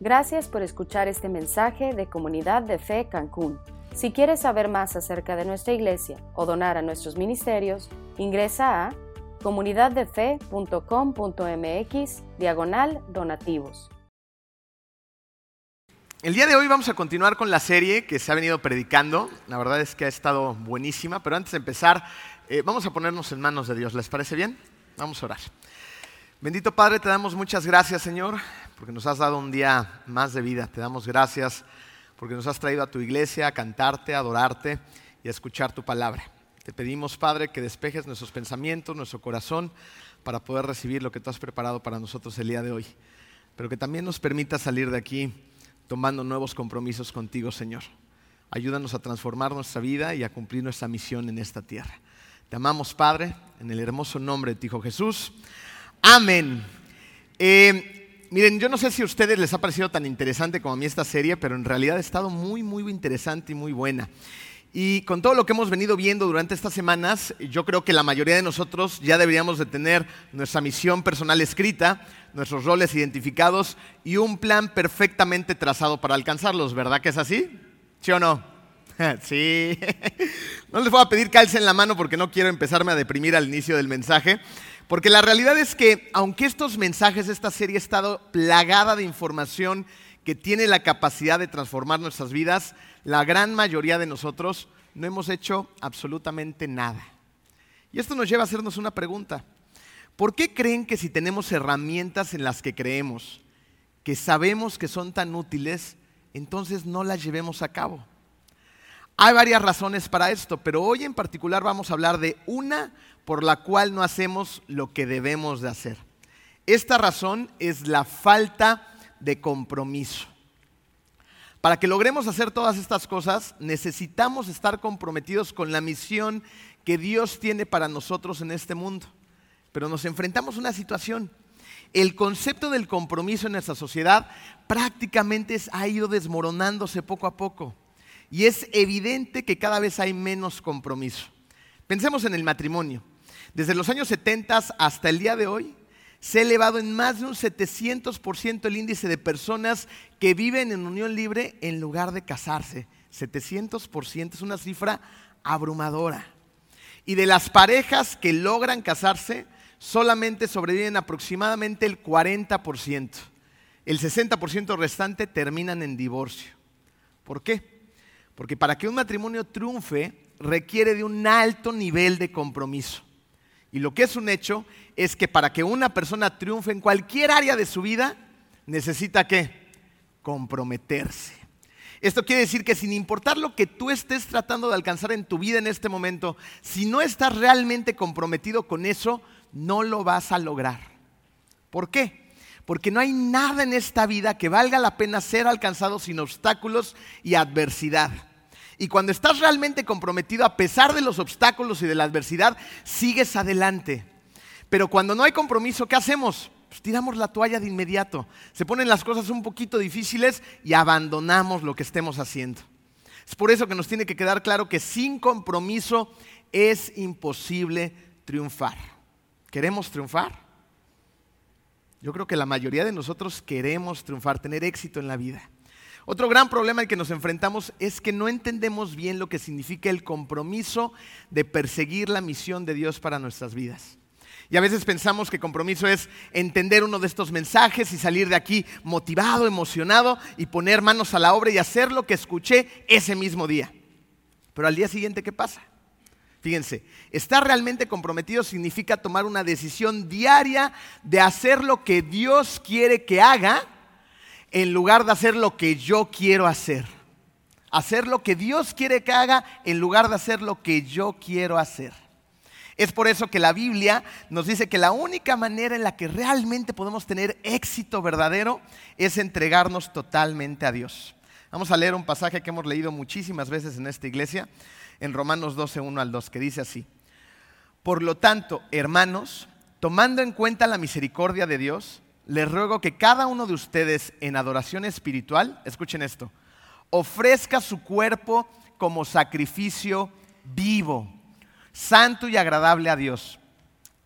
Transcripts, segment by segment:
Gracias por escuchar este mensaje de Comunidad de Fe Cancún. Si quieres saber más acerca de nuestra iglesia o donar a nuestros ministerios, ingresa a comunidaddefe.com.mx diagonal donativos. El día de hoy vamos a continuar con la serie que se ha venido predicando. La verdad es que ha estado buenísima, pero antes de empezar, eh, vamos a ponernos en manos de Dios. ¿Les parece bien? Vamos a orar. Bendito Padre, te damos muchas gracias, Señor, porque nos has dado un día más de vida. Te damos gracias porque nos has traído a tu iglesia a cantarte, a adorarte y a escuchar tu palabra. Te pedimos, Padre, que despejes nuestros pensamientos, nuestro corazón, para poder recibir lo que tú has preparado para nosotros el día de hoy. Pero que también nos permita salir de aquí tomando nuevos compromisos contigo, Señor. Ayúdanos a transformar nuestra vida y a cumplir nuestra misión en esta tierra. Te amamos, Padre, en el hermoso nombre de tu Hijo Jesús. Amén. Eh, miren, yo no sé si a ustedes les ha parecido tan interesante como a mí esta serie, pero en realidad ha estado muy, muy interesante y muy buena. Y con todo lo que hemos venido viendo durante estas semanas, yo creo que la mayoría de nosotros ya deberíamos de tener nuestra misión personal escrita, nuestros roles identificados y un plan perfectamente trazado para alcanzarlos, ¿verdad que es así? ¿Sí o no? Sí. No les voy a pedir calce en la mano porque no quiero empezarme a deprimir al inicio del mensaje. Porque la realidad es que, aunque estos mensajes, esta serie ha estado plagada de información que tiene la capacidad de transformar nuestras vidas, la gran mayoría de nosotros no hemos hecho absolutamente nada. Y esto nos lleva a hacernos una pregunta. ¿Por qué creen que si tenemos herramientas en las que creemos, que sabemos que son tan útiles, entonces no las llevemos a cabo? Hay varias razones para esto, pero hoy en particular vamos a hablar de una por la cual no hacemos lo que debemos de hacer. Esta razón es la falta de compromiso. Para que logremos hacer todas estas cosas, necesitamos estar comprometidos con la misión que Dios tiene para nosotros en este mundo. Pero nos enfrentamos a una situación. El concepto del compromiso en nuestra sociedad prácticamente ha ido desmoronándose poco a poco. Y es evidente que cada vez hay menos compromiso. Pensemos en el matrimonio. Desde los años 70 hasta el día de hoy, se ha elevado en más de un 700% el índice de personas que viven en unión libre en lugar de casarse. 700% es una cifra abrumadora. Y de las parejas que logran casarse, solamente sobreviven aproximadamente el 40%. El 60% restante terminan en divorcio. ¿Por qué? Porque para que un matrimonio triunfe requiere de un alto nivel de compromiso. Y lo que es un hecho es que para que una persona triunfe en cualquier área de su vida, necesita qué? Comprometerse. Esto quiere decir que sin importar lo que tú estés tratando de alcanzar en tu vida en este momento, si no estás realmente comprometido con eso, no lo vas a lograr. ¿Por qué? Porque no hay nada en esta vida que valga la pena ser alcanzado sin obstáculos y adversidad. Y cuando estás realmente comprometido, a pesar de los obstáculos y de la adversidad, sigues adelante. Pero cuando no hay compromiso, ¿qué hacemos? Pues tiramos la toalla de inmediato. Se ponen las cosas un poquito difíciles y abandonamos lo que estemos haciendo. Es por eso que nos tiene que quedar claro que sin compromiso es imposible triunfar. ¿Queremos triunfar? Yo creo que la mayoría de nosotros queremos triunfar, tener éxito en la vida. Otro gran problema al que nos enfrentamos es que no entendemos bien lo que significa el compromiso de perseguir la misión de Dios para nuestras vidas. Y a veces pensamos que compromiso es entender uno de estos mensajes y salir de aquí motivado, emocionado y poner manos a la obra y hacer lo que escuché ese mismo día. Pero al día siguiente, ¿qué pasa? Fíjense, estar realmente comprometido significa tomar una decisión diaria de hacer lo que Dios quiere que haga en lugar de hacer lo que yo quiero hacer. Hacer lo que Dios quiere que haga en lugar de hacer lo que yo quiero hacer. Es por eso que la Biblia nos dice que la única manera en la que realmente podemos tener éxito verdadero es entregarnos totalmente a Dios. Vamos a leer un pasaje que hemos leído muchísimas veces en esta iglesia, en Romanos 12, 1 al 2, que dice así. Por lo tanto, hermanos, tomando en cuenta la misericordia de Dios, les ruego que cada uno de ustedes en adoración espiritual, escuchen esto, ofrezca su cuerpo como sacrificio vivo, santo y agradable a Dios.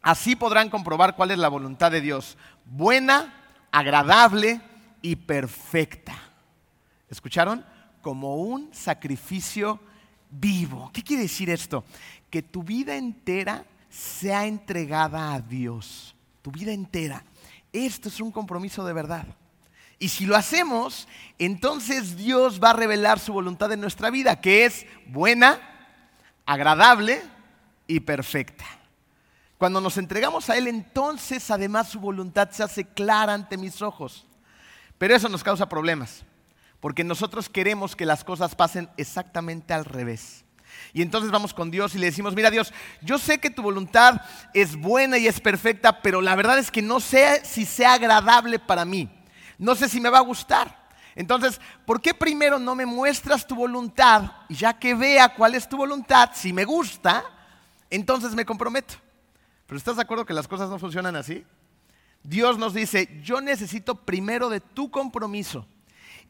Así podrán comprobar cuál es la voluntad de Dios, buena, agradable y perfecta. ¿Escucharon? Como un sacrificio vivo. ¿Qué quiere decir esto? Que tu vida entera sea entregada a Dios. Tu vida entera. Esto es un compromiso de verdad. Y si lo hacemos, entonces Dios va a revelar su voluntad en nuestra vida, que es buena, agradable y perfecta. Cuando nos entregamos a Él, entonces además su voluntad se hace clara ante mis ojos. Pero eso nos causa problemas, porque nosotros queremos que las cosas pasen exactamente al revés. Y entonces vamos con Dios y le decimos, mira Dios, yo sé que tu voluntad es buena y es perfecta, pero la verdad es que no sé si sea agradable para mí. No sé si me va a gustar. Entonces, ¿por qué primero no me muestras tu voluntad? Y ya que vea cuál es tu voluntad, si me gusta, entonces me comprometo. Pero ¿estás de acuerdo que las cosas no funcionan así? Dios nos dice, yo necesito primero de tu compromiso.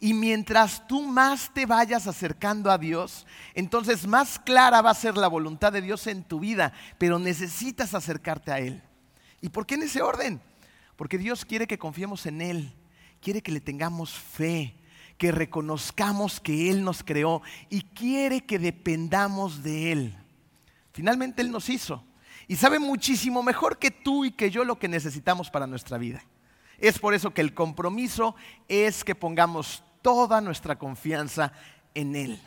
Y mientras tú más te vayas acercando a Dios, entonces más clara va a ser la voluntad de Dios en tu vida, pero necesitas acercarte a Él. ¿Y por qué en ese orden? Porque Dios quiere que confiemos en Él, quiere que le tengamos fe, que reconozcamos que Él nos creó y quiere que dependamos de Él. Finalmente Él nos hizo y sabe muchísimo mejor que tú y que yo lo que necesitamos para nuestra vida. Es por eso que el compromiso es que pongamos toda nuestra confianza en Él.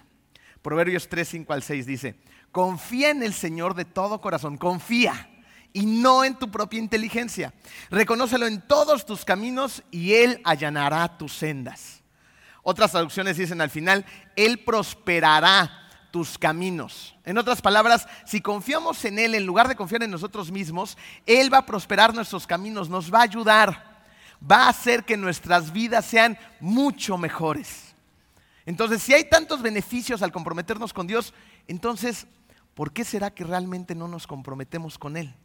Proverbios 3, 5 al 6 dice, confía en el Señor de todo corazón, confía y no en tu propia inteligencia. Reconócelo en todos tus caminos y Él allanará tus sendas. Otras traducciones dicen al final, Él prosperará tus caminos. En otras palabras, si confiamos en Él en lugar de confiar en nosotros mismos, Él va a prosperar nuestros caminos, nos va a ayudar, va a hacer que nuestras vidas sean mucho mejores. Entonces, si hay tantos beneficios al comprometernos con Dios, entonces, ¿por qué será que realmente no nos comprometemos con Él?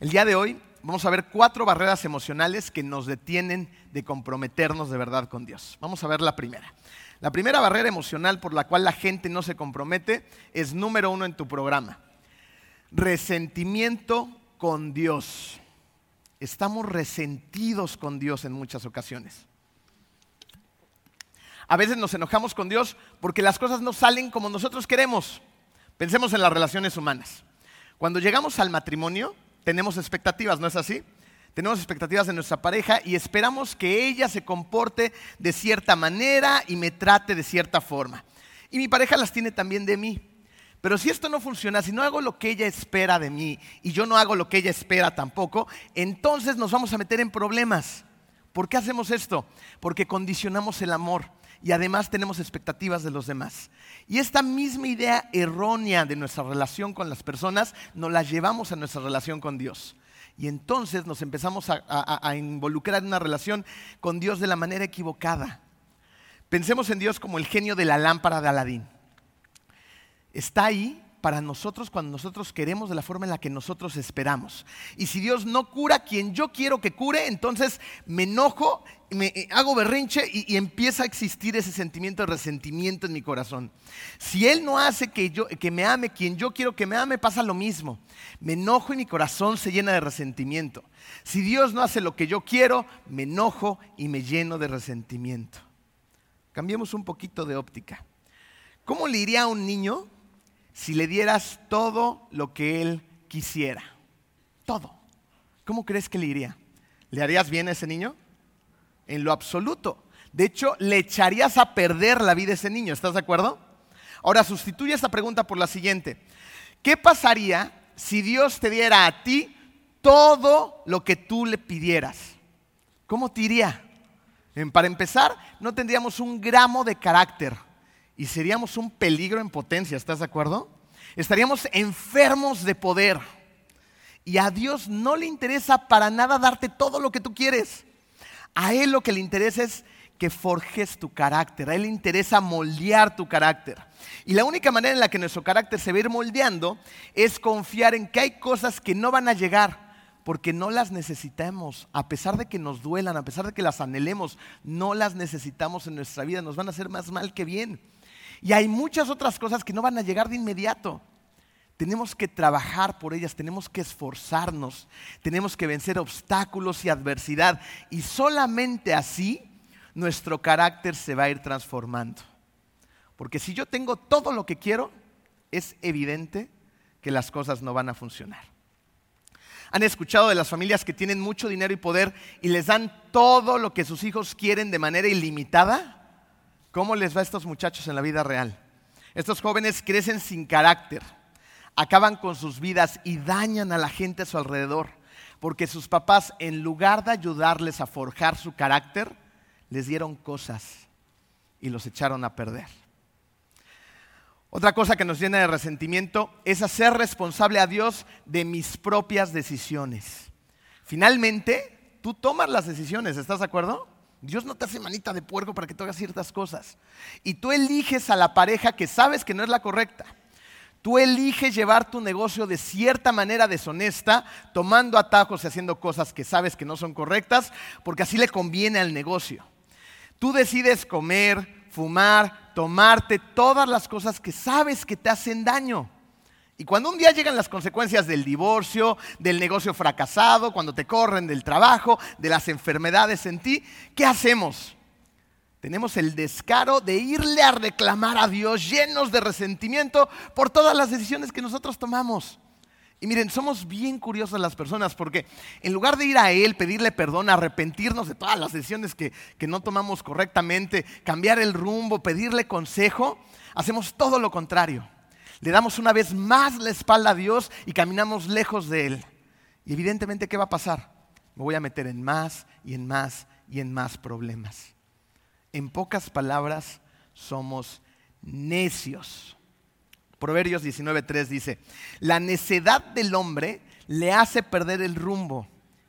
El día de hoy vamos a ver cuatro barreras emocionales que nos detienen de comprometernos de verdad con Dios. Vamos a ver la primera. La primera barrera emocional por la cual la gente no se compromete es número uno en tu programa. Resentimiento con Dios. Estamos resentidos con Dios en muchas ocasiones. A veces nos enojamos con Dios porque las cosas no salen como nosotros queremos. Pensemos en las relaciones humanas. Cuando llegamos al matrimonio, tenemos expectativas, ¿no es así? tenemos expectativas de nuestra pareja y esperamos que ella se comporte de cierta manera y me trate de cierta forma. Y mi pareja las tiene también de mí. Pero si esto no funciona, si no hago lo que ella espera de mí y yo no hago lo que ella espera tampoco, entonces nos vamos a meter en problemas. ¿Por qué hacemos esto? Porque condicionamos el amor y además tenemos expectativas de los demás. Y esta misma idea errónea de nuestra relación con las personas nos la llevamos a nuestra relación con Dios. Y entonces nos empezamos a, involucrar en una relación con Dios de la manera equivocada. Pensemos en Dios como el genio de la lámpara de Aladín. Está ahí para nosotros cuando nosotros queremos de la forma en la que nosotros esperamos. Y si Dios no cura quien yo quiero que cure, entonces me enojo, me eh, hago berrinche y, empieza a existir ese sentimiento de resentimiento en mi corazón. Si Él no hace que, yo, que me ame quien yo quiero que me ame, pasa lo mismo. Me enojo y mi corazón se llena de resentimiento. Si Dios no hace lo que yo quiero, me enojo y me lleno de resentimiento. Cambiemos un poquito de óptica. ¿Cómo le iría a un niño si le dieras todo lo que él quisiera? Todo. ¿Cómo crees que le iría? ¿Le harías bien a ese niño? En lo absoluto. De hecho, le echarías a perder la vida a ese niño. ¿Estás de acuerdo? Ahora sustituye esta pregunta por la siguiente. ¿Qué pasaría si Dios te diera a ti todo lo que tú le pidieras? ¿Cómo te iría? Para empezar, no tendríamos un gramo de carácter y seríamos un peligro en potencia, ¿estás de acuerdo? Estaríamos enfermos de poder. Y a Dios no le interesa para nada darte todo lo que tú quieres. A Él lo que le interesa es que forjes tu carácter. A Él le interesa moldear tu carácter. Y la única manera en la que nuestro carácter se va a ir moldeando es confiar en que hay cosas que no van a llegar porque no las necesitamos. A pesar de que nos duelan, a pesar de que las anhelemos, no las necesitamos en nuestra vida. Nos van a hacer más mal que bien. Y hay muchas otras cosas que no van a llegar de inmediato. tenemos que trabajar por ellas, tenemos que esforzarnos, tenemos que vencer obstáculos y adversidad. Y solamente así nuestro carácter se va a ir transformando. Porque si yo tengo todo lo que quiero, es evidente que las cosas no van a funcionar. ¿Han escuchado de las familias que tienen mucho dinero y poder y les dan todo lo que sus hijos quieren de manera ilimitada? ¿Cómo les va a estos muchachos en la vida real? Estos jóvenes crecen sin carácter, acaban con sus vidas y dañan a la gente a su alrededor, porque sus papás, en lugar de ayudarles a forjar su carácter, les dieron cosas y los echaron a perder. Otra cosa que nos llena de resentimiento es hacer responsable a Dios de mis propias decisiones. Finalmente, tú tomas las decisiones, ¿estás de acuerdo? Dios no te hace manita de puerco para que tú hagas ciertas cosas. Y tú eliges a la pareja que sabes que no es la correcta. Tú eliges llevar tu negocio de cierta manera deshonesta, tomando atajos y haciendo cosas que sabes que no son correctas, porque así le conviene al negocio. Tú decides comer, fumar, tomarte todas las cosas que sabes que te hacen daño. Y cuando un día llegan las consecuencias del divorcio, del negocio fracasado, cuando te corren del trabajo, de las enfermedades en ti, ¿qué hacemos? Tenemos el descaro de irle a reclamar a Dios llenos de resentimiento por todas las decisiones que nosotros tomamos. Y miren, somos bien curiosos las personas porque en lugar de ir a Él, pedirle perdón, arrepentirnos de todas las decisiones que, que, no tomamos correctamente, cambiar el rumbo, pedirle consejo, hacemos todo lo contrario. Le damos una vez más la espalda a Dios y caminamos lejos de Él. Y evidentemente, ¿qué va a pasar? Me voy a meter en más y en más y en más problemas. En pocas palabras, somos necios. Proverbios 19.3 dice, la necedad del hombre le hace perder el rumbo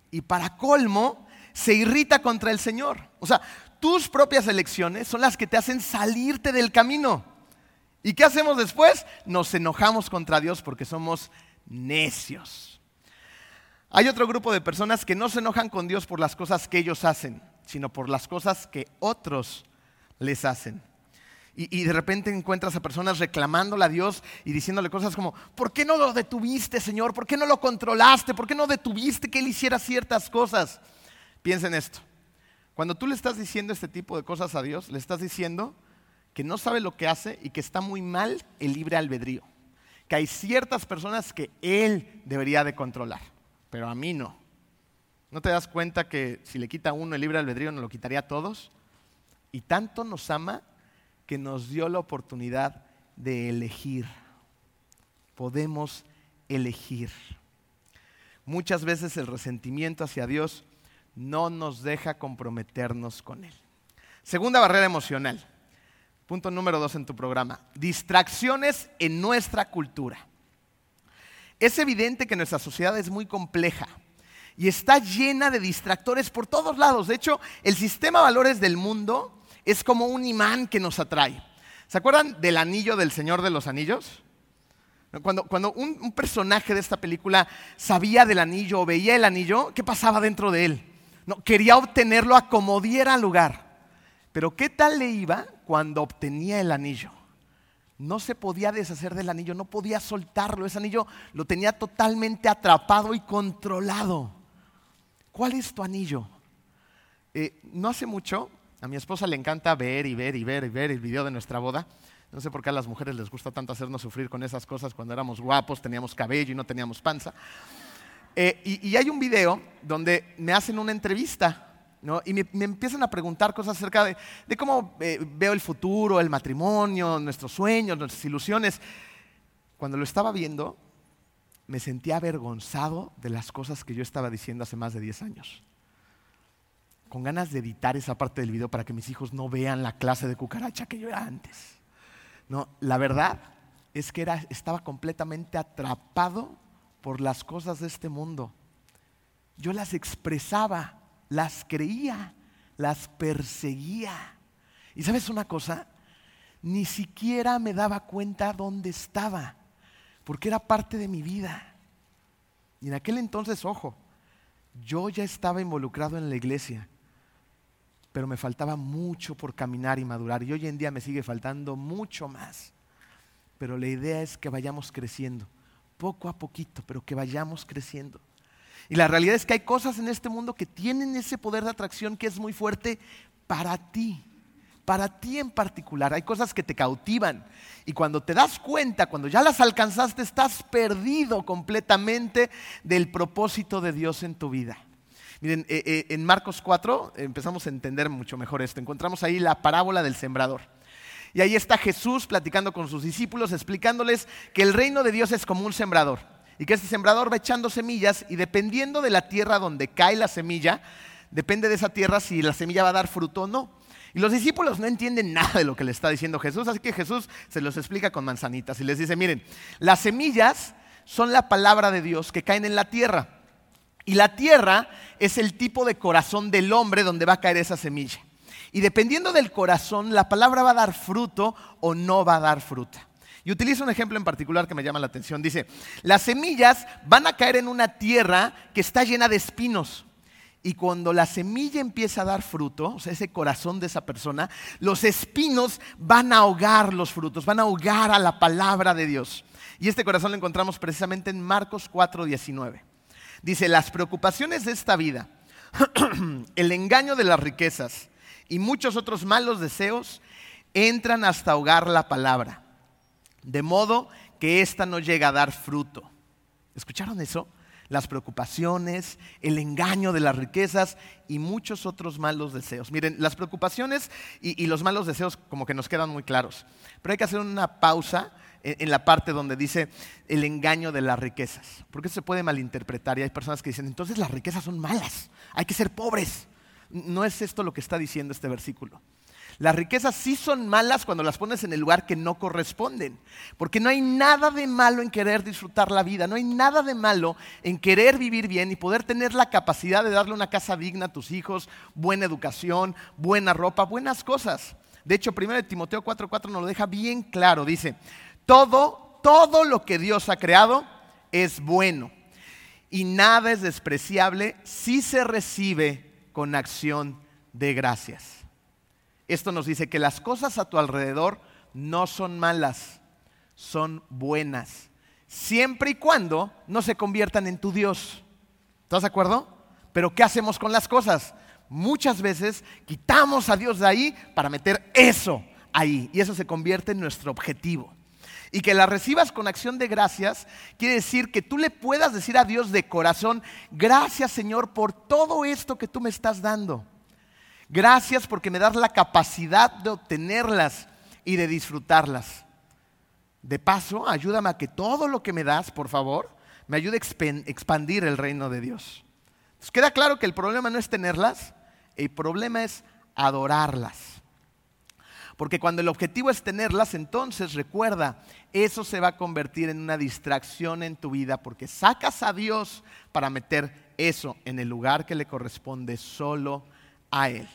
y para colmo se irrita contra el Señor. O sea, tus propias elecciones son las que te hacen salirte del camino. ¿Y qué hacemos después? Nos enojamos contra Dios porque somos necios. Hay otro grupo de personas que no se enojan con Dios por las cosas que ellos hacen, sino por las cosas que otros les hacen. Y, de repente encuentras a personas reclamándole a Dios y diciéndole cosas como, ¿por qué no lo detuviste, Señor? ¿Por qué no lo controlaste? ¿Por qué no detuviste que Él hiciera ciertas cosas? Piensen esto. Cuando tú le estás diciendo este tipo de cosas a Dios, le estás diciendo que no sabe lo que hace y que está muy mal el libre albedrío. Que hay ciertas personas que Él debería de controlar, pero a mí no. ¿No te das cuenta que si le quita a uno el libre albedrío, nos lo quitaría a todos? Y tanto nos ama que nos dio la oportunidad de elegir. Podemos elegir. Muchas veces el resentimiento hacia Dios no nos deja comprometernos con Él. Segunda barrera emocional. Punto número dos en tu programa. Distracciones en nuestra cultura. Es evidente que nuestra sociedad es muy compleja y está llena de distractores por todos lados. De hecho, el sistema de valores del mundo es como un imán que nos atrae. ¿Se acuerdan del anillo del Señor de los Anillos? Cuando, un, personaje de esta película sabía del anillo o veía el anillo, ¿qué pasaba dentro de él? No, quería obtenerlo a como diera lugar. Pero ¿qué tal le iba cuando obtenía el anillo? No se podía deshacer del anillo, no podía soltarlo. Ese anillo lo tenía totalmente atrapado y controlado. ¿Cuál es tu anillo? Eh, no hace mucho a mi esposa le encanta ver y ver y ver y ver el video de nuestra boda. No sé por qué a las mujeres les gusta tanto hacernos sufrir con esas cosas cuando éramos guapos, teníamos cabello y no teníamos panza. Eh, y, hay un video donde me hacen una entrevista y me, empiezan a preguntar cosas acerca de, cómo eh, veo el futuro, el matrimonio, nuestros sueños, nuestras ilusiones. Cuando lo estaba viendo, me sentía avergonzado de las cosas que yo estaba diciendo hace más de 10 años con ganas de editar esa parte del video para que mis hijos no vean la clase de cucaracha que yo era antes. No, la verdad es que era, estaba completamente atrapado por las cosas de este mundo. Yo las expresaba, las creía, las perseguía. Y sabes una cosa, ni siquiera me daba cuenta dónde estaba, porque era parte de mi vida. Y en aquel entonces, ojo, yo ya estaba involucrado en la iglesia pero me faltaba mucho por caminar y madurar. Y hoy en día me sigue faltando mucho más. Pero la idea es que vayamos creciendo poco a poquito, pero que vayamos creciendo. Y la realidad es que hay cosas en este mundo que tienen ese poder de atracción que es muy fuerte para ti, para ti en particular. Hay cosas que te cautivan. Y cuando te das cuenta, cuando ya las alcanzaste, estás perdido completamente del propósito de Dios en tu vida. Miren, eh, eh, en Marcos 4 empezamos a entender mucho mejor esto. Encontramos ahí la parábola del sembrador. Y ahí está Jesús platicando con sus discípulos, explicándoles que el reino de Dios es como un sembrador y que este sembrador va echando semillas y dependiendo de la tierra donde cae la semilla, depende de esa tierra si la semilla va a dar fruto o no. Y los discípulos no entienden nada de lo que le está diciendo Jesús, así que Jesús se los explica con manzanitas y les dice, miren, las semillas son la palabra de Dios que caen en la tierra. Y la tierra es el tipo de corazón del hombre donde va a caer esa semilla. Y dependiendo del corazón, la palabra va a dar fruto o no va a dar fruta. Y utilizo un ejemplo en particular que me llama la atención. Dice, las semillas van a caer en una tierra que está llena de espinos. Y cuando la semilla empieza a dar fruto, o sea, ese corazón de esa persona, los espinos van a ahogar los frutos, van a ahogar a la palabra de Dios. Y este corazón lo encontramos precisamente en Marcos 4:19. Dice, las preocupaciones de esta vida, el engaño de las riquezas y muchos otros malos deseos entran hasta ahogar la palabra de modo que ésta no llega a dar fruto. ¿Escucharon eso? Las preocupaciones, el engaño de las riquezas y muchos otros malos deseos. Miren, las preocupaciones y, los malos deseos como que nos quedan muy claros. Pero hay que hacer una pausa en, en la parte donde dice el engaño de las riquezas. Porque se puede malinterpretar y hay personas que dicen, entonces las riquezas son malas, hay que ser pobres. No es esto lo que está diciendo este versículo. Las riquezas sí son malas cuando las pones en el lugar que no corresponden. Porque no hay nada de malo en querer disfrutar la vida, no hay nada de malo en querer vivir bien y poder tener la capacidad de darle una casa digna a tus hijos, buena educación, buena ropa, buenas cosas. De hecho, 1 Timoteo 4:4 nos lo deja bien claro. Dice, todo, todo lo que Dios ha creado es bueno y nada es despreciable si se recibe con acción de gracias. Esto nos dice que las cosas a tu alrededor no son malas, son buenas, siempre y cuando no se conviertan en tu Dios. ¿Estás de acuerdo? Pero ¿qué hacemos con las cosas? Muchas veces quitamos a Dios de ahí para meter eso ahí y eso se convierte en nuestro objetivo. Y que la recibas con acción de gracias quiere decir que tú le puedas decir a Dios de corazón, gracias Señor por todo esto que tú me estás dando. Gracias porque me das la capacidad de obtenerlas y de disfrutarlas. De paso, ayúdame a que todo lo que me das, por favor, me ayude a expandir el reino de Dios. Entonces, queda claro que el problema no es tenerlas, el problema es adorarlas. Porque cuando el objetivo es tenerlas, entonces recuerda, eso se va a convertir en una distracción en tu vida porque sacas a Dios para meter eso en el lugar que le corresponde solo a Él.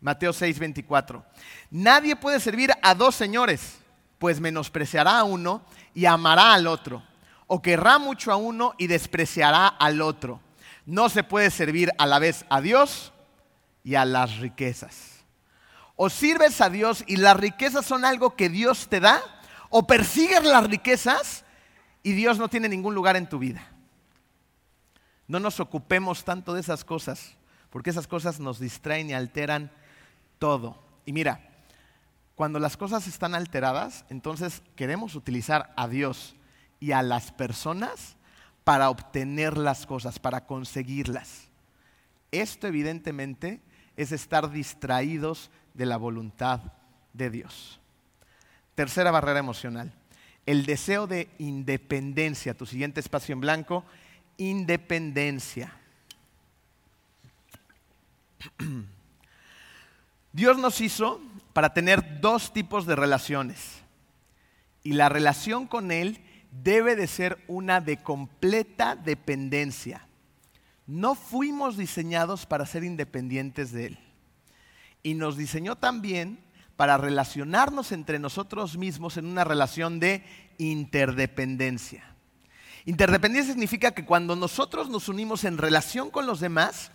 Mateo 6, 24. Nadie puede servir a dos señores, pues menospreciará a uno y amará al otro, o querrá mucho a uno y despreciará al otro. No se puede servir a la vez a Dios y a las riquezas. O sirves a Dios y las riquezas son algo que Dios te da, o persigues las riquezas y Dios no tiene ningún lugar en tu vida. No nos ocupemos tanto de esas cosas, porque esas cosas nos distraen y alteran todo. Y mira, cuando las cosas están alteradas, entonces queremos utilizar a Dios y a las personas para obtener las cosas, para conseguirlas. Esto evidentemente es estar distraídos de la voluntad de Dios. Tercera barrera emocional, el deseo de independencia. Tu siguiente espacio en blanco, independencia. Dios nos hizo para tener dos tipos de relaciones. Y la relación con Él debe de ser una de completa dependencia. No fuimos diseñados para ser independientes de Él. Y nos diseñó también para relacionarnos entre nosotros mismos en una relación de interdependencia. Interdependencia significa que cuando nosotros nos unimos en relación con los demás,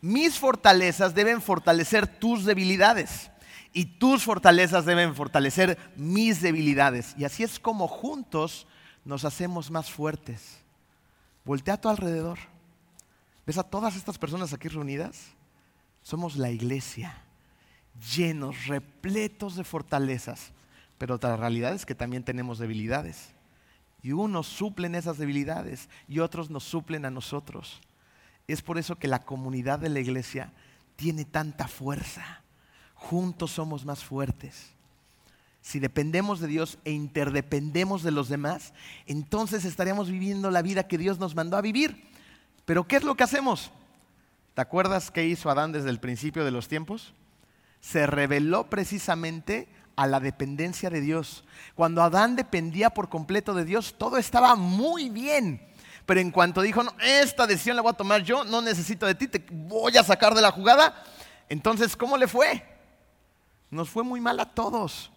mis fortalezas deben fortalecer tus debilidades y tus fortalezas deben fortalecer mis debilidades. Y así es como juntos nos hacemos más fuertes. Voltea a tu alrededor. ¿Ves a todas estas personas aquí reunidas? Somos la iglesia, llenos, repletos de fortalezas. Pero otra realidad es que también tenemos debilidades. Y unos suplen esas debilidades y otros nos suplen a nosotros. Es por eso que la comunidad de la iglesia tiene tanta fuerza. Juntos somos más fuertes. Si dependemos de Dios e interdependemos de los demás, entonces estaríamos viviendo la vida que Dios nos mandó a vivir. Pero ¿qué es lo que hacemos? ¿Te acuerdas qué hizo Adán desde el principio de los tiempos? Se reveló precisamente a la dependencia de Dios. Cuando Adán dependía por completo de Dios, todo estaba muy bien. Pero en cuanto dijo, no, esta decisión la voy a tomar yo, no necesito de ti, te voy a sacar de la jugada, entonces, ¿cómo le fue? Nos fue muy mal a todos.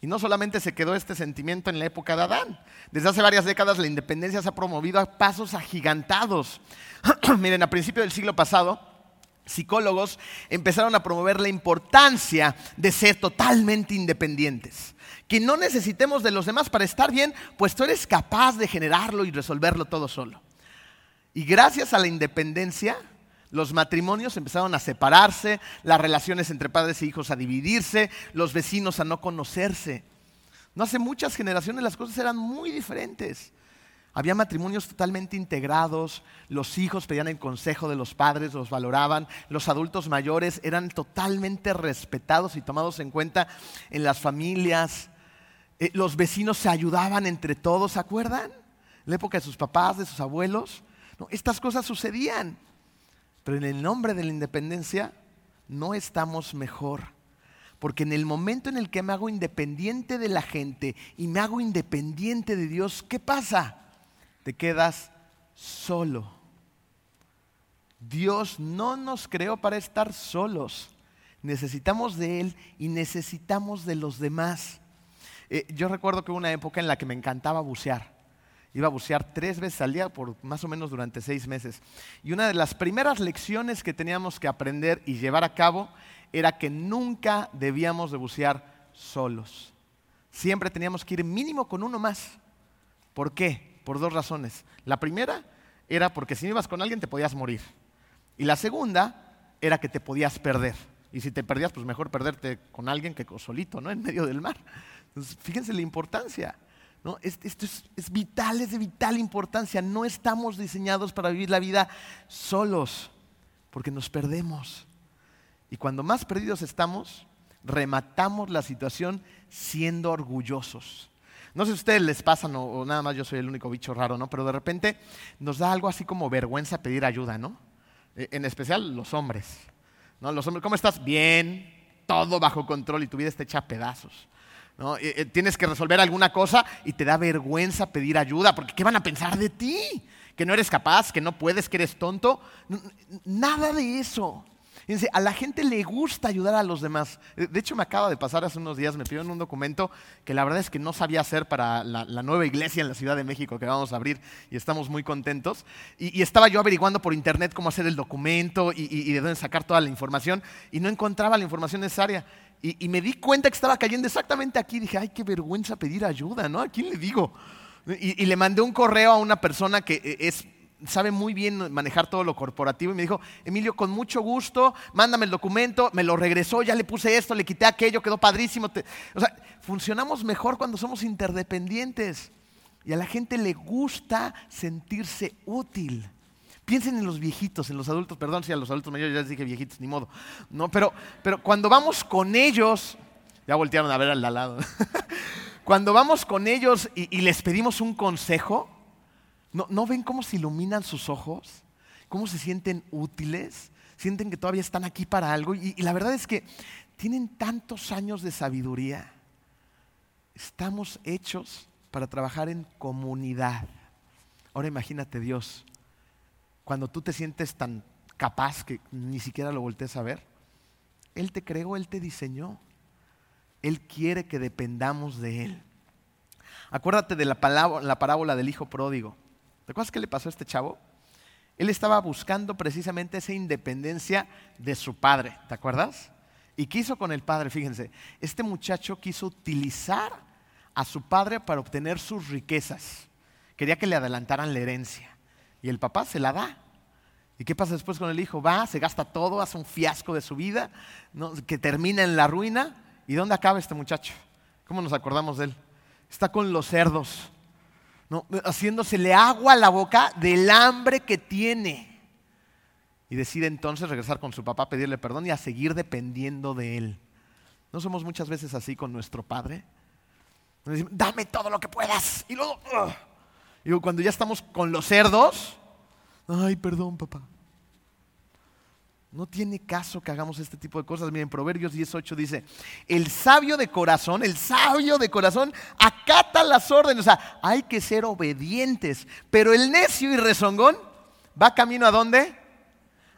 Y no solamente se quedó este sentimiento en la época de Adán. Desde hace varias décadas la independencia se ha promovido a pasos agigantados. Miren, a principios del siglo pasado, psicólogos empezaron a promover la importancia de ser totalmente independientes. Que no necesitemos de los demás para estar bien, pues tú eres capaz de generarlo y resolverlo todo solo. Y gracias a la independencia, los matrimonios empezaron a separarse, las relaciones entre padres e hijos a dividirse, los vecinos a no conocerse. No hace muchas generaciones las cosas eran muy diferentes. Había matrimonios totalmente integrados, los hijos pedían el consejo de los padres, los valoraban, los adultos mayores eran totalmente respetados y tomados en cuenta en las familias, eh, los vecinos se ayudaban entre todos, ¿se acuerdan? La época de sus papás, de sus abuelos. estas cosas sucedían, pero en el nombre de la independencia no estamos mejor. Porque en el momento en el que me hago independiente de la gente y me hago independiente de Dios, ¿qué pasa? te quedas solo. Dios no nos creó para estar solos. Necesitamos de Él y necesitamos de los demás. Eh, yo recuerdo que hubo una época en la que me encantaba bucear. Iba a bucear tres veces al día por más o menos durante seis meses. Y una de las primeras lecciones que teníamos que aprender y llevar a cabo era que nunca debíamos de bucear solos. Siempre teníamos que ir mínimo con uno más. ¿Por qué? por dos razones. La primera era porque si no ibas con alguien te podías morir. Y la segunda era que te podías perder. Y si te perdías, pues mejor perderte con alguien que solito, ¿no? En medio del mar. Entonces, fíjense la importancia. ¿no? Esto es, es vital, es de vital importancia. No estamos diseñados para vivir la vida solos, porque nos perdemos. Y cuando más perdidos estamos, rematamos la situación siendo orgullosos. No sé si a ustedes les pasa o nada más yo soy el único bicho raro, ¿no? Pero de repente nos da algo así como vergüenza pedir ayuda, ¿no? E, en especial los hombres. ¿No? Los hombres, ¿cómo estás? Bien, todo bajo control y tu vida está hecha a pedazos. ¿no? E, e, tienes que resolver alguna cosa y te da vergüenza pedir ayuda, porque ¿qué van a pensar de ti? Que no eres capaz, que no puedes, que eres tonto. Nada de eso. Fíjense, a la gente le gusta ayudar a los demás. Eh, de hecho, me acaba de pasar hace unos días, me pidieron un documento que la verdad es que no sabía hacer para la, nueva iglesia en la Ciudad de México que vamos a abrir y estamos muy contentos. Y, estaba yo averiguando por internet cómo hacer el documento y, de dónde sacar toda la información y no encontraba la información necesaria. Y, me di cuenta que estaba cayendo exactamente aquí. Dije, ay, qué vergüenza pedir ayuda, ¿no? ¿A quién le digo? y le mandé un correo a una persona que eh, es sabe muy bien manejar todo lo corporativo y me dijo, Emilio, con mucho gusto, mándame el documento, me lo regresó, ya le puse esto, le quité aquello, quedó padrísimo. O sea, funcionamos mejor cuando somos interdependientes y a la gente le gusta sentirse útil. Piensen en los viejitos, en los adultos, perdón si a los adultos mayores ya les dije viejitos, ni modo. No, pero, pero cuando vamos con ellos, ya voltearon a ver al lado. cuando vamos con ellos y les pedimos un consejo, ¿No, ven cómo se iluminan sus ojos? ¿Cómo se sienten útiles? Sienten que todavía están aquí para algo. Y, la verdad es que tienen tantos años de sabiduría. Estamos hechos para trabajar en comunidad. Ahora imagínate Dios, cuando tú te sientes tan capaz que ni siquiera lo voltees a ver, Él te creó, Él te diseñó. Él quiere que dependamos de Él. Acuérdate de la, la parábola del hijo pródigo. ¿Te acuerdas qué le pasó a este chavo? Él estaba buscando precisamente esa independencia de su padre, ¿te acuerdas? ¿Y qué hizo con el padre? Fíjense, este muchacho quiso utilizar a su padre para obtener sus riquezas. Quería que le adelantaran la herencia. Y el papá se la da. ¿Y qué pasa después con el hijo? Va, se gasta todo, hace un fiasco de su vida, que termina en la ruina. ¿Y dónde acaba este muchacho? ¿Cómo nos acordamos de él? Está con los cerdos, haciéndosele agua a la boca del hambre que tiene. Y decide entonces regresar con su papá, pedirle perdón y a seguir dependiendo de él. ¿No somos muchas veces así con nuestro padre? Dame todo lo que puedas. Y luego, y cuando ya estamos con los cerdos, ay, perdón, papá. No tiene caso que hagamos este tipo de cosas. Miren, Proverbios 18 dice, el sabio de corazón, el sabio de corazón acata las órdenes. O sea, hay que ser obedientes. Pero el necio y rezongón va camino a dónde?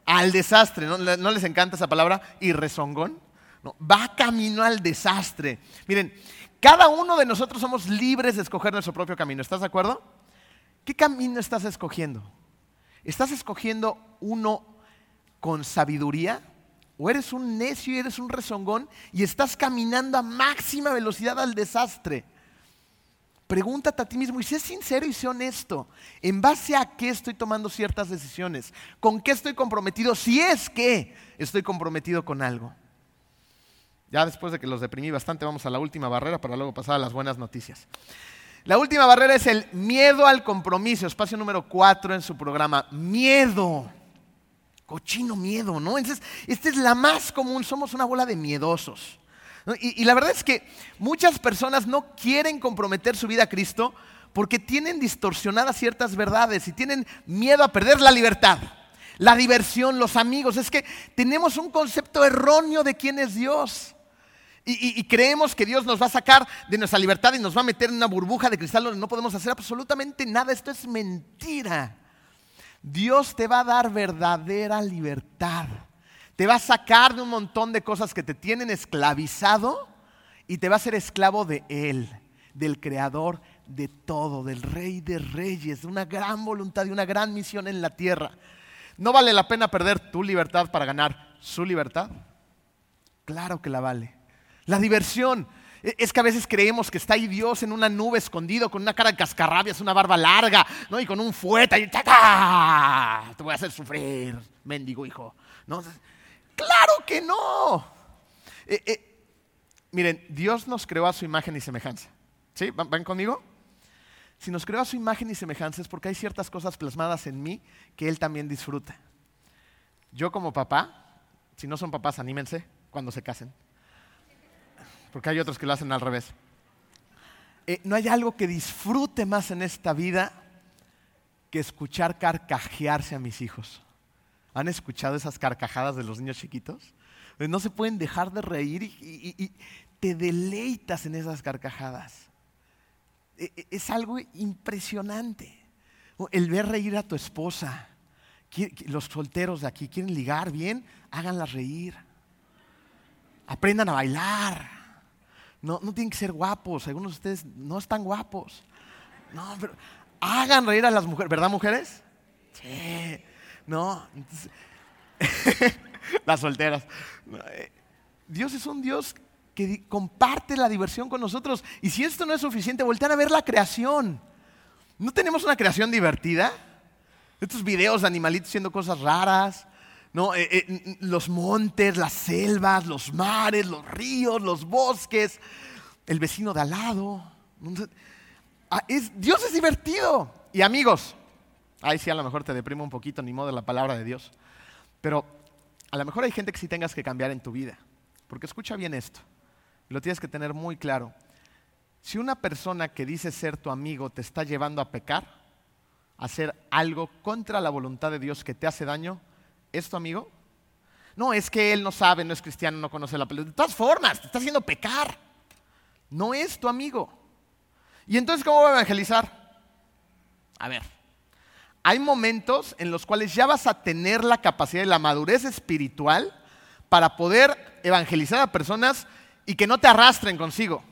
Al desastre. ¿No, ¿No les encanta esa palabra? Y rezongón. No, va camino al desastre. Miren, cada uno de nosotros somos libres de escoger nuestro propio camino. ¿Estás de acuerdo? ¿Qué camino estás escogiendo? ¿Estás escogiendo uno con sabiduría? ¿O eres un necio y eres un rezongón y estás caminando a máxima velocidad al desastre? Pregúntate a ti mismo y sé sincero y sé honesto. ¿En base a qué estoy tomando ciertas decisiones? ¿Con qué estoy comprometido? Si es que estoy comprometido con algo. Ya después de que los deprimí bastante, vamos a la última barrera para luego pasar a las buenas noticias. La última barrera es el miedo al compromiso, espacio número cuatro en su programa. Miedo. Cochino miedo, ¿no? Entonces, esta es la más común, somos una bola de miedosos. Y, la verdad es que muchas personas no quieren comprometer su vida a Cristo porque tienen distorsionadas ciertas verdades y tienen miedo a perder la libertad, la diversión, los amigos. Es que tenemos un concepto erróneo de quién es Dios. Y, creemos que Dios nos va a sacar de nuestra libertad y nos va a meter en una burbuja de cristal donde no podemos hacer absolutamente nada. Esto es mentira. Dios te va a dar verdadera libertad. Te va a sacar de un montón de cosas que te tienen esclavizado y te va a hacer esclavo de Él, del Creador de todo, del Rey de Reyes, de una gran voluntad y una gran misión en la tierra. ¿No vale la pena perder tu libertad para ganar su libertad? Claro que la vale. La diversión. Es que a veces creemos que está ahí Dios en una nube escondido con una cara de cascarrabias, una barba larga, ¿no? Y con un fueta y Te voy a hacer sufrir, mendigo hijo. ¿No? Claro que no. Eh, eh, miren, Dios nos creó a su imagen y semejanza. ¿Sí? ¿Van conmigo? Si nos creó a su imagen y semejanza es porque hay ciertas cosas plasmadas en mí que Él también disfruta. Yo como papá, si no son papás, anímense cuando se casen porque hay otros que lo hacen al revés. Eh, no hay algo que disfrute más en esta vida que escuchar carcajearse a mis hijos. ¿Han escuchado esas carcajadas de los niños chiquitos? Eh, no se pueden dejar de reír y, te deleitas en esas carcajadas. Eh, es algo impresionante. El ver reír a tu esposa. Los solteros de aquí quieren ligar bien, háganlas reír. Aprendan a bailar. No, no tienen que ser guapos. Algunos de ustedes no están guapos. No, pero hagan reír a las mujeres. ¿Verdad, mujeres? Sí. No. las solteras. Eh, Dios es un Dios que comparte la diversión con nosotros. Y si esto no es suficiente, voltean a ver la creación. ¿No tenemos una creación divertida? Estos videos de animalitos haciendo cosas raras. ¿No? Eh, eh, los montes, las selvas, los mares, los ríos, los bosques, el vecino de al lado. Ah, Dios es divertido. Y amigos, ahí sí a lo mejor te deprimo un poquito, ni modo la palabra de Dios. Pero a lo mejor hay gente que sí tengas que cambiar en tu vida. Porque escucha bien esto. Lo tienes que tener muy claro. Si una persona que dice ser tu amigo te está llevando a pecar, a hacer algo contra la voluntad de Dios que te hace daño, ¿Es tu amigo? No, es que él no sabe, no es cristiano, no conoce la palabra. De todas formas, te está haciendo pecar. No es tu amigo. ¿Y entonces cómo va a evangelizar? A ver, hay momentos en los cuales ya vas a tener la capacidad y la madurez espiritual para poder evangelizar a personas y que no te arrastren consigo.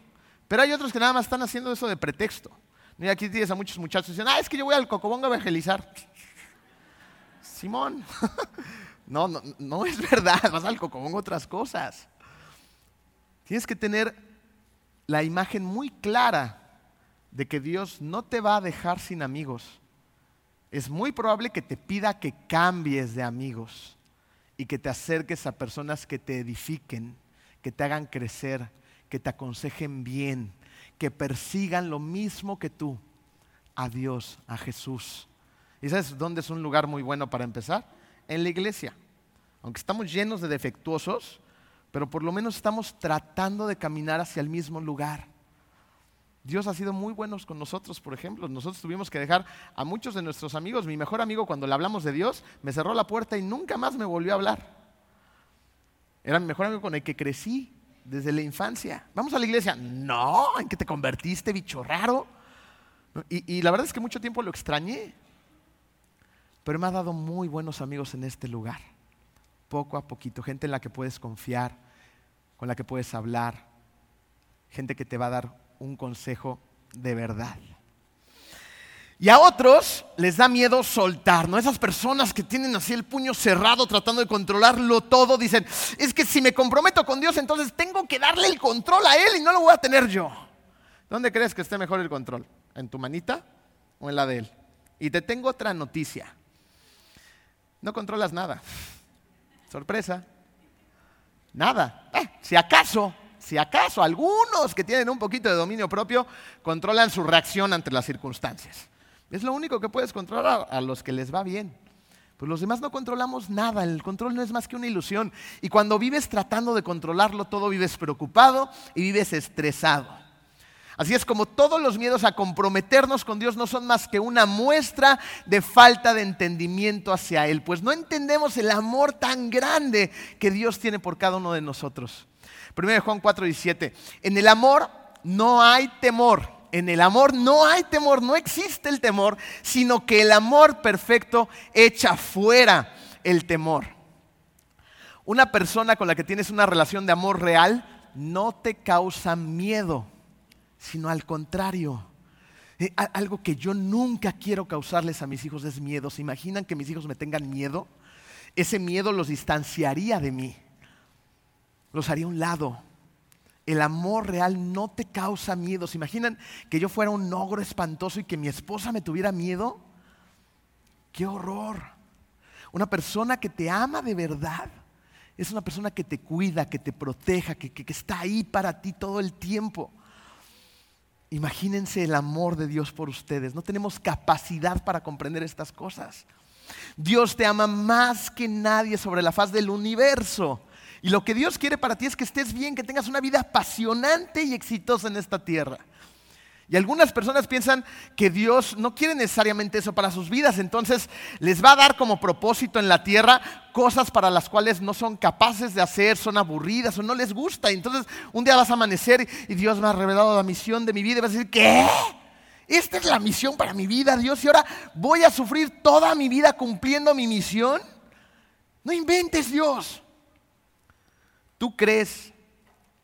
Pero hay otros que nada más están haciendo eso de pretexto. Mira, aquí tienes a muchos muchachos que dicen, ah, es que yo voy al cocobongo a evangelizar. Simón, no, no, no es verdad, vas al con otras cosas. Tienes que tener la imagen muy clara de que Dios no te va a dejar sin amigos. Es muy probable que te pida que cambies de amigos y que te acerques a personas que te edifiquen, que te hagan crecer, que te aconsejen bien, que persigan lo mismo que tú, a Dios, a Jesús. ¿Y sabes dónde es un lugar muy bueno para empezar? En la iglesia. Aunque estamos llenos de defectuosos, pero por lo menos estamos tratando de caminar hacia el mismo lugar. Dios ha sido muy bueno con nosotros, por ejemplo. Nosotros tuvimos que dejar a muchos de nuestros amigos. Mi mejor amigo, cuando le hablamos de Dios, me cerró la puerta y nunca más me volvió a hablar. Era mi mejor amigo con el que crecí desde la infancia. ¿Vamos a la iglesia? No, ¿en qué te convertiste, bicho raro? Y la verdad es que mucho tiempo lo extrañé. Pero me ha dado muy buenos amigos en este lugar. Poco a poquito. Gente en la que puedes confiar, con la que puedes hablar. Gente que te va a dar un consejo de verdad. Y a otros les da miedo soltar, ¿no? Esas personas que tienen así el puño cerrado tratando de controlarlo todo, dicen, es que si me comprometo con Dios, entonces tengo que darle el control a Él y no lo voy a tener yo. ¿Dónde crees que esté mejor el control? ¿En tu manita o en la de Él? Y te tengo otra noticia. No controlas nada. Sorpresa. Nada. Eh, si acaso si acaso algunos que tienen un poquito de dominio propio controlan su reacción ante las circunstancias. Es lo único que puedes controlar a los que les va bien. Pues los demás no controlamos nada, el control no es más que una ilusión. Y cuando vives tratando de controlarlo todo, vives preocupado y vives estresado. Así es como todos los miedos a comprometernos con Dios no son más que una muestra de falta de entendimiento hacia Él, pues no entendemos el amor tan grande que Dios tiene por cada uno de nosotros. 1 Juan 4, 17. En el amor no hay temor. En el amor no hay temor, no existe el temor, sino que el amor perfecto echa fuera el temor. Una persona con la que tienes una relación de amor real no te causa miedo, sino al contrario. Eh, algo que yo nunca quiero causarles a mis hijos es miedo. ¿Se imaginan que mis hijos me tengan miedo? Ese miedo los distanciaría de mí los haría a un lado. El amor real no te causa miedo. ¿Se imaginan que yo fuera un ogro espantoso y que mi esposa me tuviera miedo? ¡Qué horror! Una persona que te ama de verdad es una persona que te cuida, que te proteja, que, que está ahí para ti todo el tiempo. Imagínense el amor de Dios por ustedes. No tenemos capacidad para comprender estas cosas. Dios te ama más que nadie sobre la faz del universo. Y lo que Dios quiere para ti es que estés bien, que tengas una vida apasionante y exitosa en esta tierra. Y algunas personas piensan que Dios no quiere necesariamente eso para sus vidas, entonces les va a dar como propósito en la tierra cosas para las cuales no son capaces de hacer, son aburridas o no les gusta. Entonces un día vas a amanecer y Dios me ha revelado la misión de mi vida y vas a decir, ¿qué? Esta es la misión para mi vida, Dios, y ahora voy a sufrir toda mi vida cumpliendo mi misión. No inventes, Dios. ¿Tú crees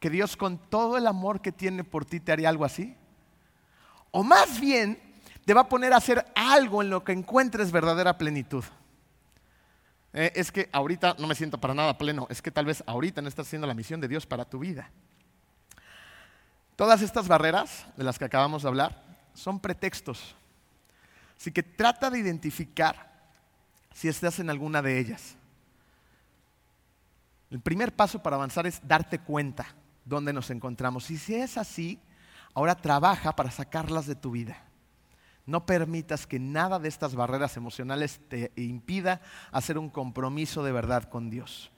que Dios con todo el amor que tiene por ti te haría algo así? O más bien te va a poner a hacer algo en lo que encuentres verdadera plenitud. Eh, es que ahorita no me siento para nada pleno, es que tal vez ahorita no estás haciendo la misión de Dios para tu vida. Todas estas barreras de las que acabamos de hablar son pretextos. Así que trata de identificar si estás en alguna de ellas. El primer paso para avanzar es darte cuenta dónde nos encontramos. Y si es así, ahora trabaja para sacarlas de tu vida. No permitas que nada de estas barreras emocionales te impida hacer un compromiso de verdad con Dios.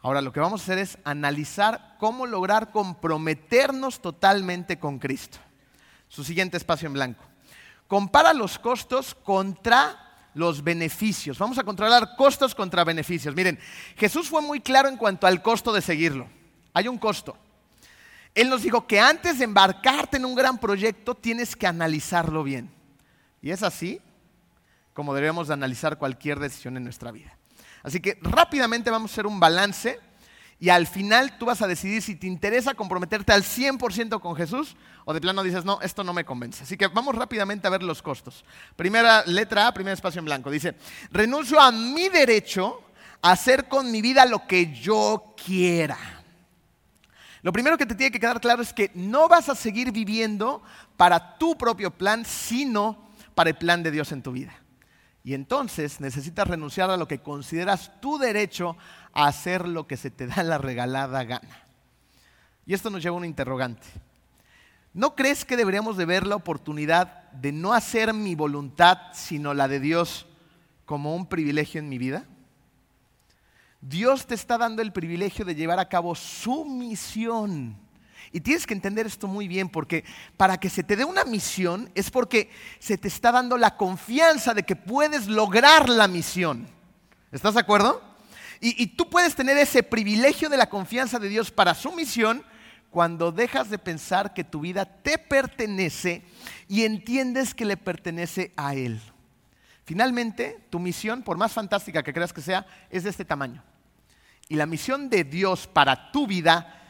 Ahora lo que vamos a hacer es analizar cómo lograr comprometernos totalmente con Cristo. Su siguiente espacio en blanco. Compara los costos contra los beneficios. Vamos a controlar costos contra beneficios. Miren, Jesús fue muy claro en cuanto al costo de seguirlo. Hay un costo. Él nos dijo que antes de embarcarte en un gran proyecto tienes que analizarlo bien. Y es así como debemos de analizar cualquier decisión en nuestra vida. Así que rápidamente vamos a hacer un balance y al final tú vas a decidir si te interesa comprometerte al 100% con Jesús o de plano dices, no, esto no me convence. Así que vamos rápidamente a ver los costos. Primera letra A, primer espacio en blanco. Dice, renuncio a mi derecho a hacer con mi vida lo que yo quiera. Lo primero que te tiene que quedar claro es que no vas a seguir viviendo para tu propio plan, sino para el plan de Dios en tu vida. Y entonces necesitas renunciar a lo que consideras tu derecho a hacer lo que se te da la regalada gana. Y esto nos lleva a un interrogante. ¿No crees que deberíamos de ver la oportunidad de no hacer mi voluntad, sino la de Dios, como un privilegio en mi vida? Dios te está dando el privilegio de llevar a cabo su misión. Y tienes que entender esto muy bien, porque para que se te dé una misión es porque se te está dando la confianza de que puedes lograr la misión. ¿Estás de acuerdo? Y, tú puedes tener ese privilegio de la confianza de Dios para su misión cuando dejas de pensar que tu vida te pertenece y entiendes que le pertenece a Él. Finalmente, tu misión, por más fantástica que creas que sea, es de este tamaño. Y la misión de Dios para tu vida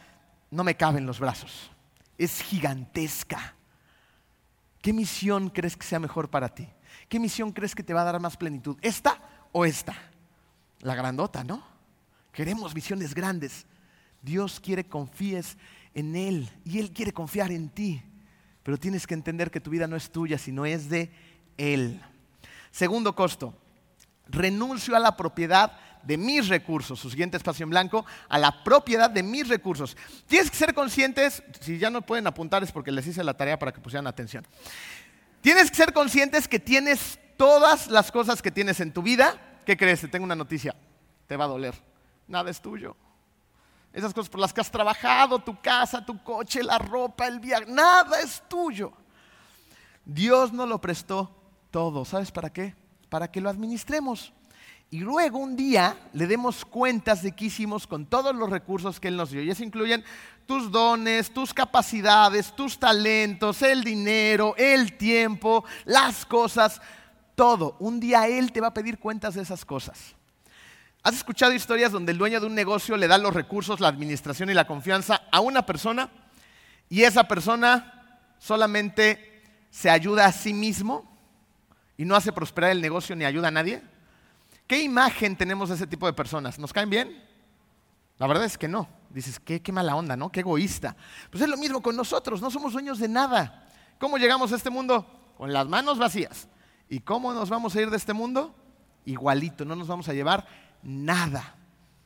no me cabe en los brazos. Es gigantesca. ¿Qué misión crees que sea mejor para ti? ¿Qué misión crees que te va a dar más plenitud? ¿Esta o esta? La grandota, ¿no? Queremos misiones grandes. Dios quiere confíes en Él y Él quiere confiar en ti. Pero tienes que entender que tu vida no es tuya, sino es de Él. Segundo costo, renuncio a la propiedad de mis recursos, su siguiente espacio en blanco, a la propiedad de mis recursos. Tienes que ser conscientes, si ya no pueden apuntar es porque les hice la tarea para que pusieran atención. Tienes que ser conscientes que tienes todas las cosas que tienes en tu vida. ¿Qué crees? Te tengo una noticia, te va a doler. Nada es tuyo. Esas cosas por las que has trabajado, tu casa, tu coche, la ropa, el viaje, nada es tuyo. Dios nos lo prestó todo. ¿Sabes para qué? Para que lo administremos y luego un día le demos cuentas de qué hicimos con todos los recursos que Él nos dio. Y eso incluyen tus dones, tus capacidades, tus talentos, el dinero, el tiempo, las cosas, todo. Un día Él te va a pedir cuentas de esas cosas. ¿Has escuchado historias donde el dueño de un negocio le da los recursos, la administración y la confianza a una persona y esa persona solamente se ayuda a sí mismo y no hace prosperar el negocio ni ayuda a nadie? ¿Qué imagen tenemos de ese tipo de personas? ¿Nos caen bien? La verdad es que no. Dices, qué, qué mala onda, ¿no? Qué egoísta. Pues es lo mismo con nosotros, no somos dueños de nada. ¿Cómo llegamos a este mundo? Con las manos vacías. ¿Y cómo nos vamos a ir de este mundo? Igualito, no nos vamos a llevar nada.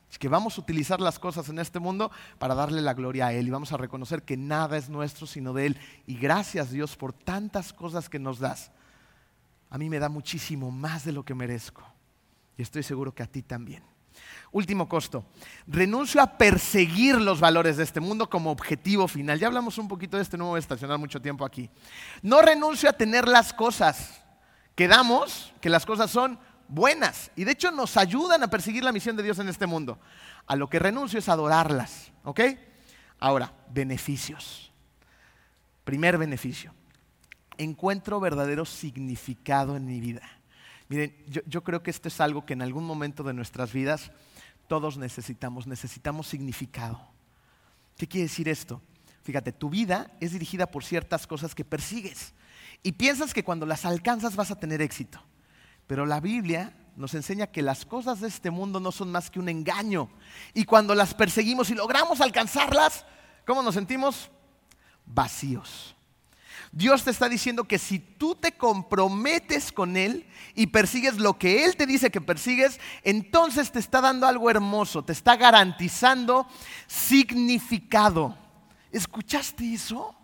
Es que vamos a utilizar las cosas en este mundo para darle la gloria a Él y vamos a reconocer que nada es nuestro sino de Él. Y gracias Dios por tantas cosas que nos das. A mí me da muchísimo más de lo que merezco. Y estoy seguro que a ti también. Último costo. Renuncio a perseguir los valores de este mundo como objetivo final. Ya hablamos un poquito de este, no voy a estacionar mucho tiempo aquí. No renuncio a tener las cosas. Quedamos que las cosas son buenas y de hecho nos ayudan a perseguir la misión de Dios en este mundo. A lo que renuncio es adorarlas. ¿Ok? Ahora, beneficios. Primer beneficio. Encuentro verdadero significado en mi vida. Miren, yo, creo que esto es algo que en algún momento de nuestras vidas todos necesitamos, necesitamos significado. ¿Qué quiere decir esto? Fíjate, tu vida es dirigida por ciertas cosas que persigues y piensas que cuando las alcanzas vas a tener éxito. Pero la Biblia nos enseña que las cosas de este mundo no son más que un engaño. Y cuando las perseguimos y logramos alcanzarlas, ¿cómo nos sentimos? Vacíos. Dios te está diciendo que si tú te comprometes con Él y persigues lo que Él te dice que persigues, entonces te está dando algo hermoso, te está garantizando significado. ¿Escuchaste eso?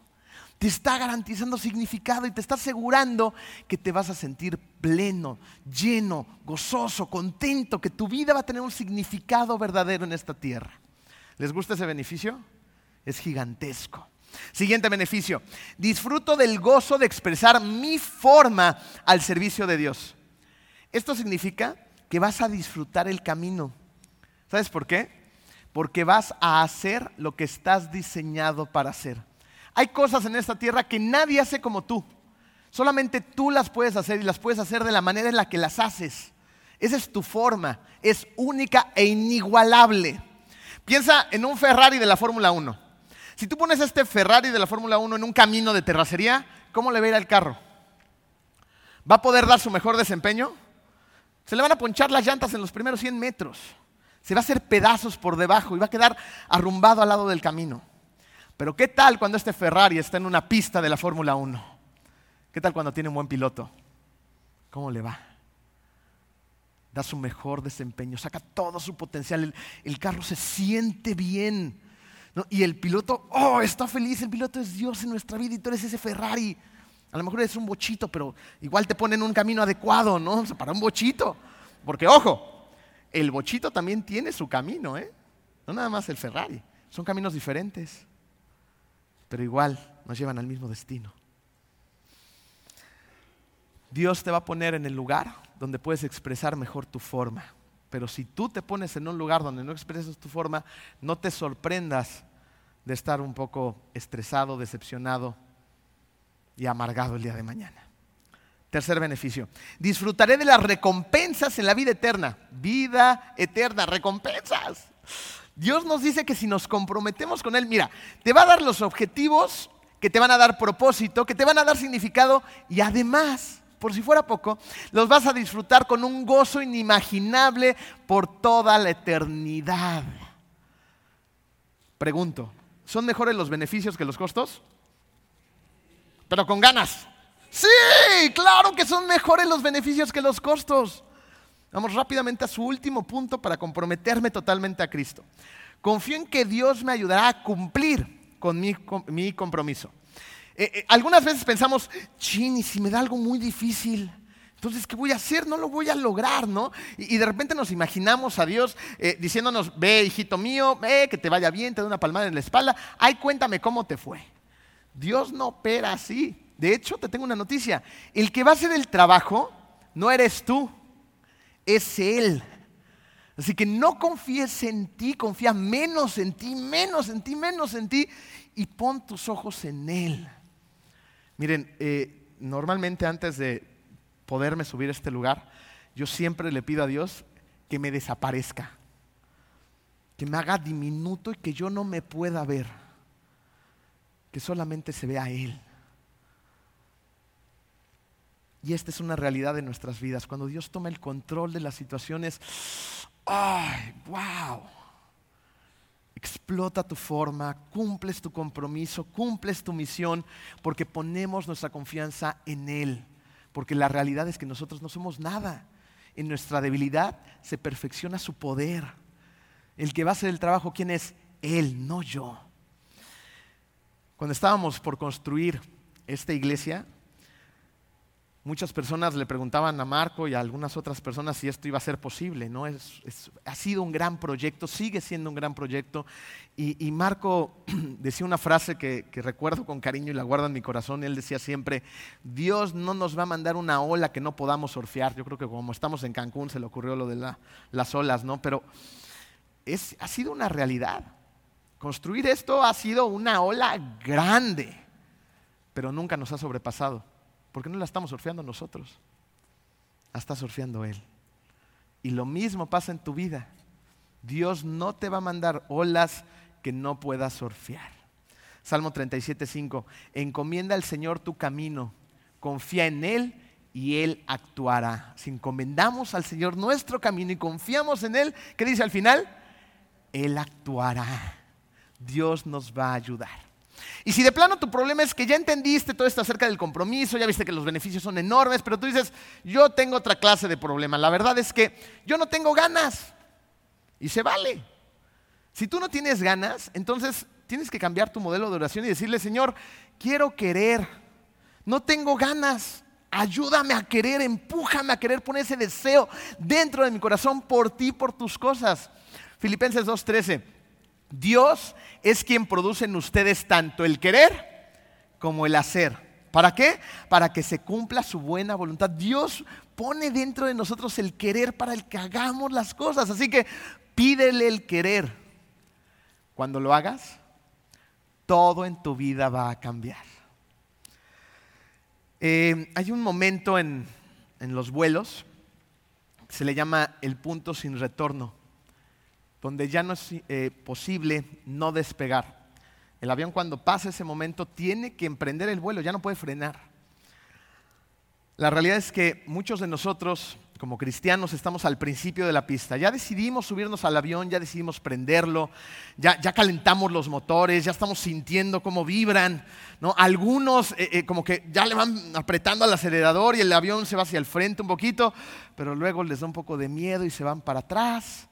Te está garantizando significado y te está asegurando que te vas a sentir pleno, lleno, gozoso, contento, que tu vida va a tener un significado verdadero en esta tierra. ¿Les gusta ese beneficio? Es gigantesco. Siguiente beneficio. Disfruto del gozo de expresar mi forma al servicio de Dios. Esto significa que vas a disfrutar el camino. ¿Sabes por qué? Porque vas a hacer lo que estás diseñado para hacer. Hay cosas en esta tierra que nadie hace como tú. Solamente tú las puedes hacer y las puedes hacer de la manera en la que las haces. Esa es tu forma. Es única e inigualable. Piensa en un Ferrari de la Fórmula 1. Si tú pones este Ferrari de la Fórmula 1 en un camino de terracería, ¿cómo le va a ir al carro? ¿Va a poder dar su mejor desempeño? Se le van a ponchar las llantas en los primeros 100 metros. Se va a hacer pedazos por debajo y va a quedar arrumbado al lado del camino. Pero ¿qué tal cuando este Ferrari está en una pista de la Fórmula 1? ¿Qué tal cuando tiene un buen piloto? ¿Cómo le va? Da su mejor desempeño, saca todo su potencial, el, carro se siente bien. Y el piloto, oh, está feliz, el piloto es Dios en nuestra vida y tú eres ese Ferrari. A lo mejor eres un bochito, pero igual te ponen un camino adecuado, ¿no? para un bochito. Porque, ojo, el bochito también tiene su camino, ¿eh? No nada más el Ferrari. Son caminos diferentes, pero igual nos llevan al mismo destino. Dios te va a poner en el lugar donde puedes expresar mejor tu forma. Pero si tú te pones en un lugar donde no expresas tu forma, no te sorprendas de estar un poco estresado, decepcionado y amargado el día de mañana. Tercer beneficio. Disfrutaré de las recompensas en la vida eterna. Vida eterna, recompensas. Dios nos dice que si nos comprometemos con Él, mira, te va a dar los objetivos que te van a dar propósito, que te van a dar significado y además por si fuera poco, los vas a disfrutar con un gozo inimaginable por toda la eternidad. Pregunto, ¿son mejores los beneficios que los costos? Pero con ganas. Sí, claro que son mejores los beneficios que los costos. Vamos rápidamente a su último punto para comprometerme totalmente a Cristo. Confío en que Dios me ayudará a cumplir con mi, compromiso. Eh, eh, algunas veces pensamos, chin, y si me da algo muy difícil, entonces, ¿qué voy a hacer? No lo voy a lograr, ¿no? Y, de repente nos imaginamos a Dios eh, diciéndonos, ve, hijito mío, ve, que te vaya bien, te doy una palmada en la espalda, ay, cuéntame cómo te fue. Dios no opera así. De hecho, te tengo una noticia. El que va a hacer el trabajo no eres tú, es Él. Así que no confíes en ti, confía menos en ti, menos en ti, menos en ti, y pon tus ojos en Él. Miren, eh, normalmente antes de poderme subir a este lugar, yo siempre le pido a Dios que me desaparezca, que me haga diminuto y que yo no me pueda ver, que solamente se vea Él. Y esta es una realidad de nuestras vidas. Cuando Dios toma el control de las situaciones, ¡ay, wow! Explota tu forma, cumples tu compromiso, cumples tu misión, porque ponemos nuestra confianza en Él. Porque la realidad es que nosotros no somos nada. En nuestra debilidad se perfecciona su poder. El que va a hacer el trabajo, ¿quién es? Él, no yo. Cuando estábamos por construir esta iglesia, Muchas personas le preguntaban a Marco y a algunas otras personas si esto iba a ser posible. ¿no? ha sido un gran proyecto, sigue siendo un gran proyecto. Y, Marco decía una frase que, recuerdo con cariño y la guardo en mi corazón. Él decía siempre, Dios no nos va a mandar una ola que no podamos surfear. Yo creo que como estamos en Cancún se le ocurrió lo de las olas, ¿no? Pero ha sido una realidad. Construir esto ha sido una ola grande, pero nunca nos ha sobrepasado. Porque no la estamos surfeando nosotros. La está surfeando Él. Y lo mismo pasa en tu vida. Dios no te va a mandar olas que no puedas surfear. Salmo 37, 5. Encomienda al Señor tu camino, confía en Él y Él actuará. Si encomendamos al Señor nuestro camino y confiamos en Él, ¿qué dice al final? Él actuará. Dios nos va a ayudar. Y si de plano tu problema es que ya entendiste todo esto acerca del compromiso, ya viste que los beneficios son enormes, pero tú dices, yo tengo otra clase de problema. La verdad es que yo no tengo ganas. Y se vale. Si tú no tienes ganas, entonces tienes que cambiar tu modelo de oración y decirle, Señor, quiero querer. No tengo ganas. Ayúdame a querer, empújame a querer poner ese deseo dentro de mi corazón por ti, por tus cosas. Filipenses 2.13. Dios es quien produce en ustedes tanto el querer como el hacer. ¿Para qué? Para que se cumpla su buena voluntad. Dios pone dentro de nosotros el querer para el que hagamos las cosas. Así que pídele el querer. Cuando lo hagas, todo en tu vida va a cambiar. Eh, hay un momento en, en los vuelos, se le llama el punto sin retorno donde ya no es eh, posible no despegar. El avión cuando pasa ese momento tiene que emprender el vuelo, ya no puede frenar. La realidad es que muchos de nosotros, como cristianos, estamos al principio de la pista. Ya decidimos subirnos al avión, ya decidimos prenderlo, ya, ya calentamos los motores, ya estamos sintiendo cómo vibran. ¿no? Algunos eh, eh, como que ya le van apretando al acelerador y el avión se va hacia el frente un poquito, pero luego les da un poco de miedo y se van para atrás.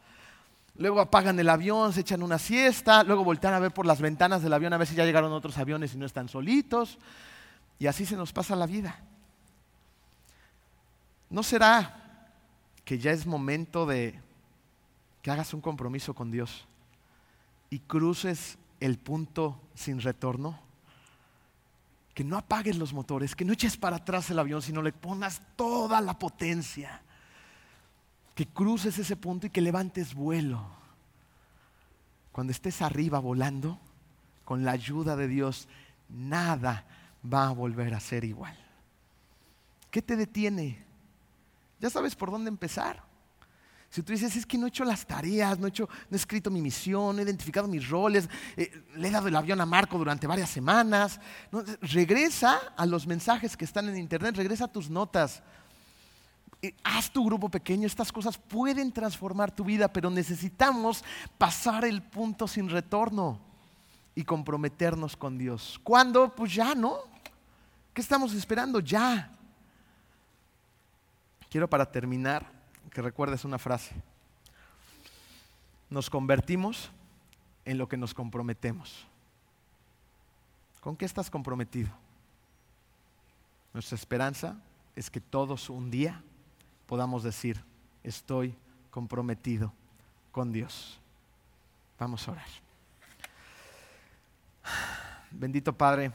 Luego apagan el avión, se echan una siesta, luego voltean a ver por las ventanas del avión a ver si ya llegaron otros aviones y no están solitos. Y así se nos pasa la vida. ¿No será que ya es momento de que hagas un compromiso con Dios y cruces el punto sin retorno? Que no apagues los motores, que no eches para atrás el avión, sino le pongas toda la potencia. Que cruces ese punto y que levantes vuelo. Cuando estés arriba volando, con la ayuda de Dios, nada va a volver a ser igual. ¿Qué te detiene? ya sabes por dónde empezar. Si tú dices, es que no he hecho las tareas, no he, hecho, no he escrito mi misión, no he identificado mis roles, eh, le he dado el avión a Marco durante varias semanas, regresa a los mensajes que están en internet, regresa a tus notas. Haz tu grupo pequeño, estas cosas pueden transformar tu vida, pero necesitamos pasar el punto sin retorno y comprometernos con Dios. ¿Cuándo? Pues ya, ¿no? ¿Qué estamos esperando? Ya. Quiero para terminar que recuerdes una frase. Nos convertimos en lo que nos comprometemos. ¿Con qué estás comprometido? Nuestra esperanza es que todos un día podamos decir, estoy comprometido con Dios. Vamos a orar. Bendito Padre,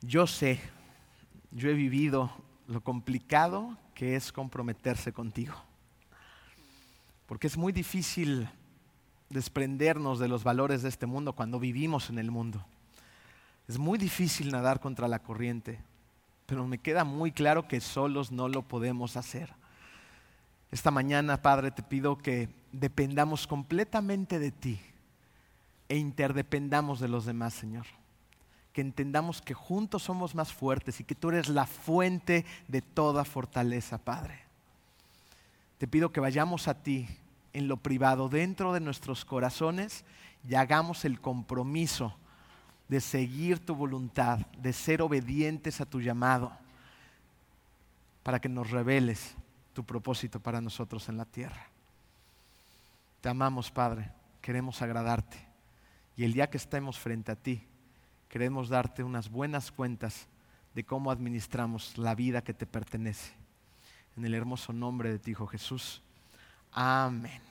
yo sé, yo he vivido lo complicado que es comprometerse contigo. Porque es muy difícil desprendernos de los valores de este mundo cuando vivimos en el mundo. Es muy difícil nadar contra la corriente, pero me queda muy claro que solos no lo podemos hacer. Esta mañana, Padre, te pido que dependamos completamente de ti e interdependamos de los demás, Señor que entendamos que juntos somos más fuertes y que tú eres la fuente de toda fortaleza, Padre. Te pido que vayamos a ti en lo privado, dentro de nuestros corazones, y hagamos el compromiso de seguir tu voluntad, de ser obedientes a tu llamado, para que nos reveles tu propósito para nosotros en la tierra. Te amamos, Padre, queremos agradarte. Y el día que estemos frente a ti, queremos darte unas buenas cuentas de cómo administramos la vida que te pertenece. En el hermoso nombre de tu Hijo Jesús. Amén.